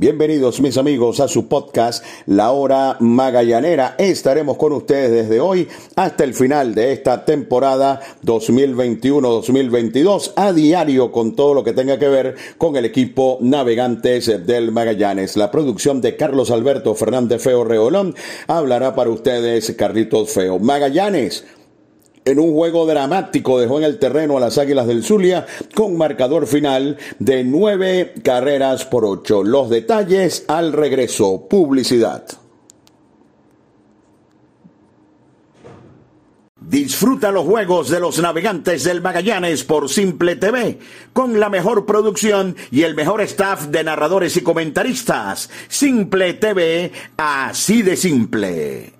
Bienvenidos mis amigos a su podcast La Hora Magallanera. Estaremos con ustedes desde hoy hasta el final de esta temporada 2021-2022 a diario con todo lo que tenga que ver con el equipo Navegantes del Magallanes. La producción de Carlos Alberto Fernández Feo Reolón hablará para ustedes Carlitos Feo. Magallanes en un juego dramático dejó en el terreno a las Águilas del Zulia con marcador final de nueve carreras por ocho. Los detalles al regreso. Publicidad. Disfruta los juegos de los navegantes del Magallanes por Simple TV, con la mejor producción y el mejor staff de narradores y comentaristas. Simple TV, así de simple.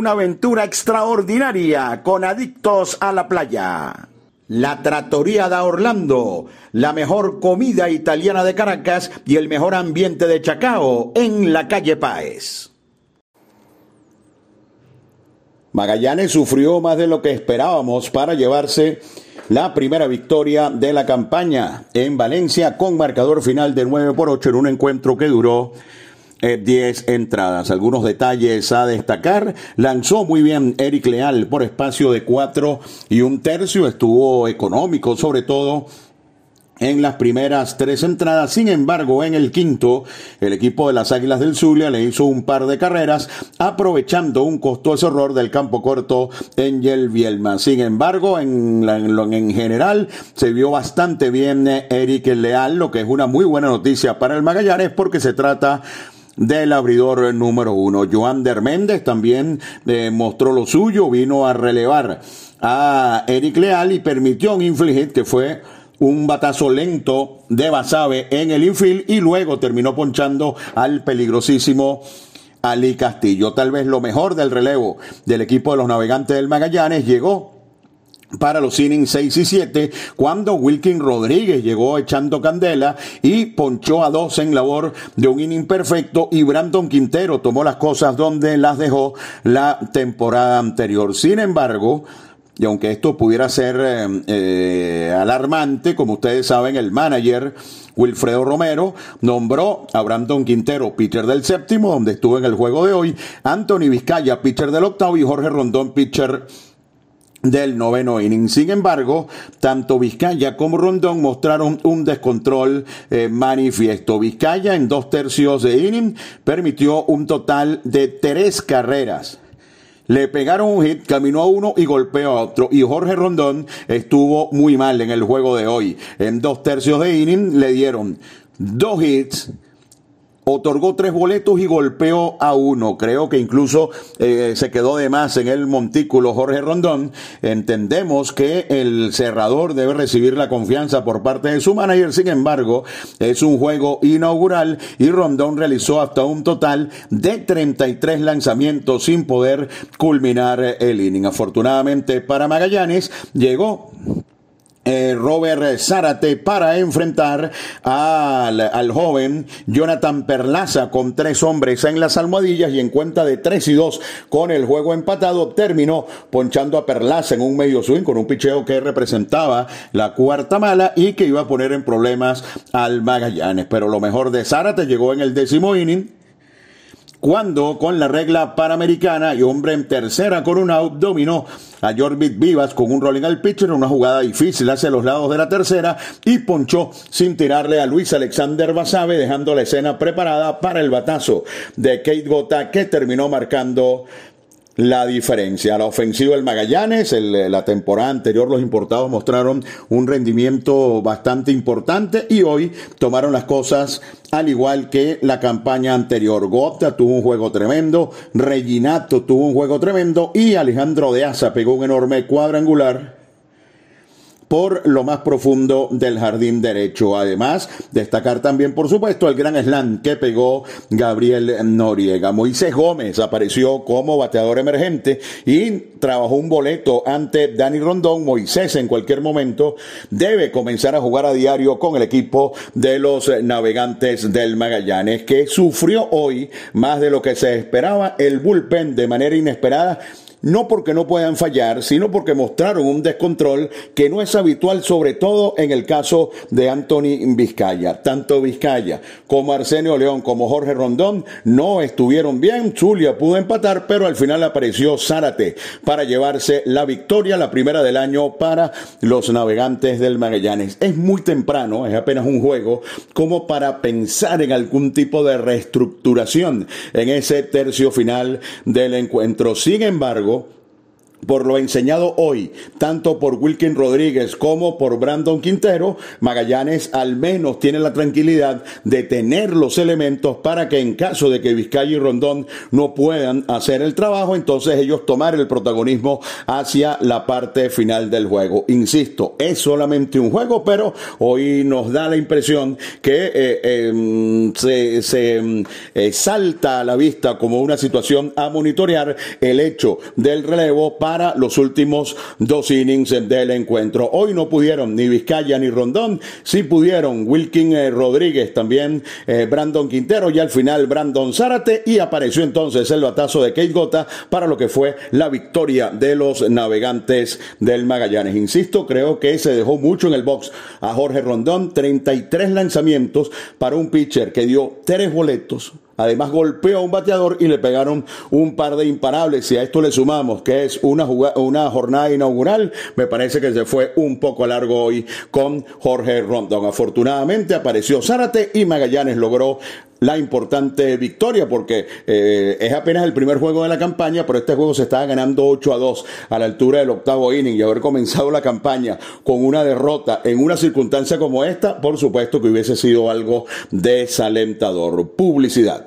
Una aventura extraordinaria con adictos a la playa. La Trattoria da Orlando, la mejor comida italiana de Caracas y el mejor ambiente de Chacao en la calle Páez. Magallanes sufrió más de lo que esperábamos para llevarse la primera victoria de la campaña en Valencia con marcador final de 9 por 8 en un encuentro que duró 10 eh, entradas. Algunos detalles a destacar. Lanzó muy bien Eric Leal por espacio de 4 y un tercio. Estuvo económico, sobre todo en las primeras tres entradas. Sin embargo, en el quinto, el equipo de las Águilas del Zulia le hizo un par de carreras, aprovechando un costoso error del campo corto en Bielma. Sin embargo, en, en, general, se vio bastante bien eh, Eric Leal, lo que es una muy buena noticia para el Magallanes, porque se trata del abridor número uno. Joan Méndez también demostró lo suyo, vino a relevar a Eric Leal y permitió un infligit que fue un batazo lento de Basabe en el infield y luego terminó ponchando al peligrosísimo Ali Castillo. Tal vez lo mejor del relevo del equipo de los navegantes del Magallanes llegó para los innings 6 y 7, cuando Wilkin Rodríguez llegó echando candela y ponchó a dos en labor de un inning perfecto y Brandon Quintero tomó las cosas donde las dejó la temporada anterior. Sin embargo, y aunque esto pudiera ser eh, eh, alarmante, como ustedes saben, el manager Wilfredo Romero nombró a Brandon Quintero pitcher del séptimo, donde estuvo en el juego de hoy, Anthony Vizcaya pitcher del octavo y Jorge Rondón pitcher del noveno inning. Sin embargo, tanto Vizcaya como Rondón mostraron un descontrol eh, manifiesto. Vizcaya en dos tercios de inning permitió un total de tres carreras le pegaron un hit, caminó a uno y golpeó a otro. Y Jorge Rondón estuvo muy mal en el juego de hoy. En dos tercios de inning le dieron dos hits, otorgó tres boletos y golpeó a uno. Creo que incluso eh, se quedó de más en el montículo Jorge Rondón. Entendemos que el cerrador debe recibir la confianza por parte de su manager. Sin embargo, es un juego inaugural y Rondón realizó hasta un total de 33 lanzamientos sin poder culminar el inning. Afortunadamente para Magallanes llegó eh, Robert Zárate para enfrentar al, al, joven Jonathan Perlaza con tres hombres en las almohadillas y en cuenta de tres y dos con el juego empatado terminó ponchando a Perlaza en un medio swing con un picheo que representaba la cuarta mala y que iba a poner en problemas al Magallanes. Pero lo mejor de Zárate llegó en el décimo inning cuando con la regla panamericana y hombre en tercera con un out dominó a Jorbit Vivas con un rolling al pitcher en una jugada difícil hacia los lados de la tercera y ponchó sin tirarle a Luis Alexander Basabe dejando la escena preparada para el batazo de Kate Gota que terminó marcando la diferencia. La ofensiva del Magallanes, la temporada anterior los importados mostraron un rendimiento bastante importante y hoy tomaron las cosas al igual que la campaña anterior. Gota tuvo un juego tremendo, Reginato tuvo un juego tremendo y Alejandro de Asa pegó un enorme cuadrangular por lo más profundo del jardín derecho. Además, destacar también, por supuesto, el gran slam que pegó Gabriel Noriega. Moisés Gómez apareció como bateador emergente y trabajó un boleto ante Dani Rondón. Moisés en cualquier momento debe comenzar a jugar a diario con el equipo de los navegantes del Magallanes, que sufrió hoy más de lo que se esperaba el bullpen de manera inesperada no porque no puedan fallar, sino porque mostraron un descontrol que no es habitual, sobre todo en el caso de Anthony Vizcaya. Tanto Vizcaya como Arsenio León como Jorge Rondón no estuvieron bien. Zulia pudo empatar, pero al final apareció Zárate para llevarse la victoria, la primera del año para los navegantes del Magallanes. Es muy temprano, es apenas un juego, como para pensar en algún tipo de reestructuración en ese tercio final del encuentro. Sin embargo, embargo, por lo enseñado hoy, tanto por Wilkin Rodríguez como por Brandon Quintero, Magallanes al menos tiene la tranquilidad de tener los elementos para que en caso de que Vizcaya y Rondón no puedan hacer el trabajo, entonces ellos tomar el protagonismo hacia la parte final del juego. Insisto, es solamente un juego, pero hoy nos da la impresión que eh, em, se, se eh, salta a la vista como una situación a monitorear el hecho del relevo para para los últimos dos innings del encuentro. Hoy no pudieron ni Vizcaya ni Rondón, sí pudieron Wilkin eh, Rodríguez, también eh, Brandon Quintero y al final Brandon Zárate y apareció entonces el batazo de Kate Gota para lo que fue la victoria de los navegantes del Magallanes. Insisto, creo que se dejó mucho en el box a Jorge Rondón, 33 lanzamientos para un pitcher que dio tres boletos además golpeó a un bateador y le pegaron un par de imparables. Si a esto le sumamos que es una, una jornada inaugural, me parece que se fue un poco largo hoy con Jorge Rondón. Afortunadamente apareció Zárate y Magallanes logró la importante victoria porque eh, es apenas el primer juego de la campaña, pero este juego se estaba ganando 8 a 2 a la altura del octavo inning y haber comenzado la campaña con una derrota en una circunstancia como esta, por supuesto que hubiese sido algo desalentador. Publicidad.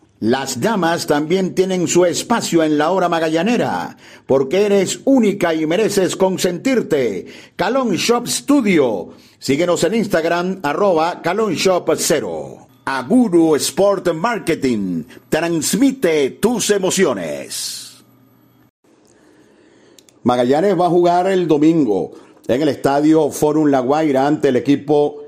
Las damas también tienen su espacio en la hora magallanera, porque eres única y mereces consentirte. Calon Shop Studio. Síguenos en Instagram, arroba Calon Shop 0. Aguru Sport Marketing. Transmite tus emociones. Magallanes va a jugar el domingo en el estadio Forum La Guaira ante el equipo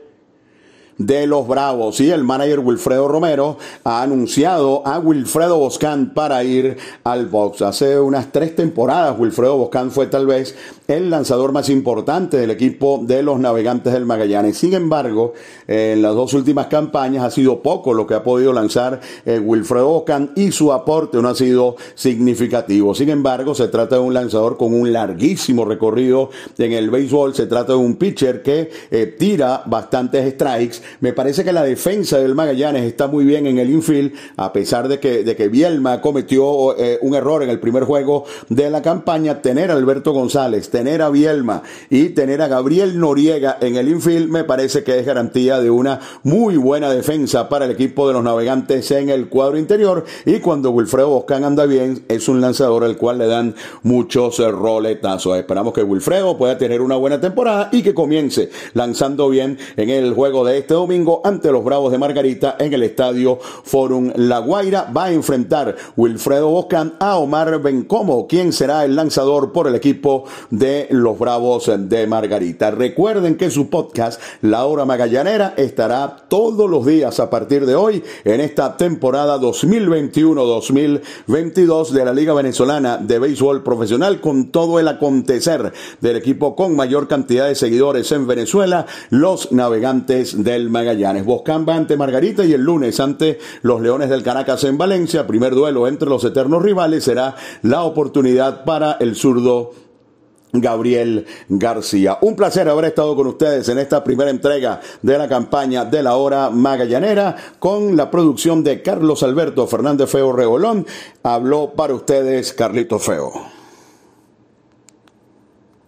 de los Bravos. Y el manager Wilfredo Romero ha anunciado a Wilfredo Boscan para ir al box. Hace unas tres temporadas Wilfredo Boscan fue tal vez el lanzador más importante del equipo de los navegantes del Magallanes. Sin embargo, en las dos últimas campañas ha sido poco lo que ha podido lanzar eh, Wilfredo Boscan y su aporte no ha sido significativo. Sin embargo, se trata de un lanzador con un larguísimo recorrido en el béisbol. Se trata de un pitcher que eh, tira bastantes strikes me parece que la defensa del Magallanes está muy bien en el infield, a pesar de que, de que Bielma cometió eh, un error en el primer juego de la campaña. Tener a Alberto González, tener a Bielma y tener a Gabriel Noriega en el infield me parece que es garantía de una muy buena defensa para el equipo de los navegantes en el cuadro interior. Y cuando Wilfredo Boscan anda bien, es un lanzador al cual le dan muchos roletazos. Esperamos que Wilfredo pueda tener una buena temporada y que comience lanzando bien en el juego de este este domingo ante los Bravos de Margarita en el estadio Forum La Guaira. Va a enfrentar Wilfredo Boscan a Omar Bencomo, quien será el lanzador por el equipo de los Bravos de Margarita. Recuerden que su podcast, La Hora Magallanera, estará todos los días a partir de hoy en esta temporada 2021-2022 de la Liga Venezolana de Béisbol Profesional con todo el acontecer del equipo con mayor cantidad de seguidores en Venezuela, los navegantes del Magallanes. Boscamba ante Margarita y el lunes ante los Leones del Caracas en Valencia. Primer duelo entre los eternos rivales será la oportunidad para el zurdo Gabriel García. Un placer haber estado con ustedes en esta primera entrega de la campaña de la hora magallanera con la producción de Carlos Alberto Fernández Feo Regolón. Habló para ustedes Carlito Feo.